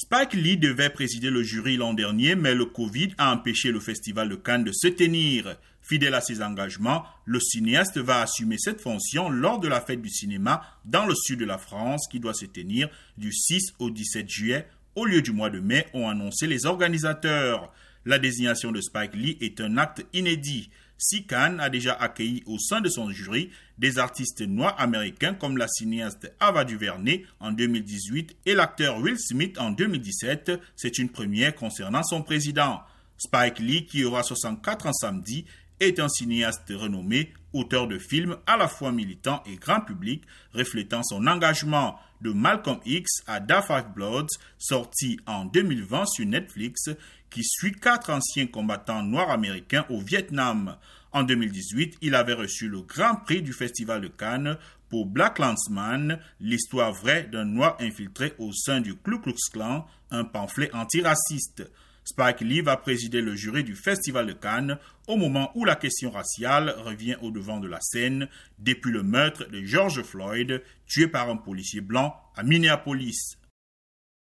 Spike Lee devait présider le jury l'an dernier, mais le Covid a empêché le festival de Cannes de se tenir. Fidèle à ses engagements, le cinéaste va assumer cette fonction lors de la fête du cinéma dans le sud de la France qui doit se tenir du 6 au 17 juillet au lieu du mois de mai, ont annoncé les organisateurs. La désignation de Spike Lee est un acte inédit. Si Cannes a déjà accueilli au sein de son jury des artistes noirs américains comme la cinéaste Ava DuVernay en 2018 et l'acteur Will Smith en 2017, c'est une première concernant son président. Spike Lee, qui aura 64 ans samedi, est un cinéaste renommé, auteur de films à la fois militants et grand public, reflétant son engagement de Malcolm X à Da Five Bloods, sorti en 2020 sur Netflix, qui suit quatre anciens combattants noirs américains au Vietnam. En 2018, il avait reçu le Grand Prix du Festival de Cannes pour Black Landsman, l'histoire vraie d'un noir infiltré au sein du Ku Klux Klan, un pamphlet antiraciste. Spike Lee va présider le jury du Festival de Cannes au moment où la question raciale revient au devant de la scène depuis le meurtre de George Floyd, tué par un policier blanc à Minneapolis.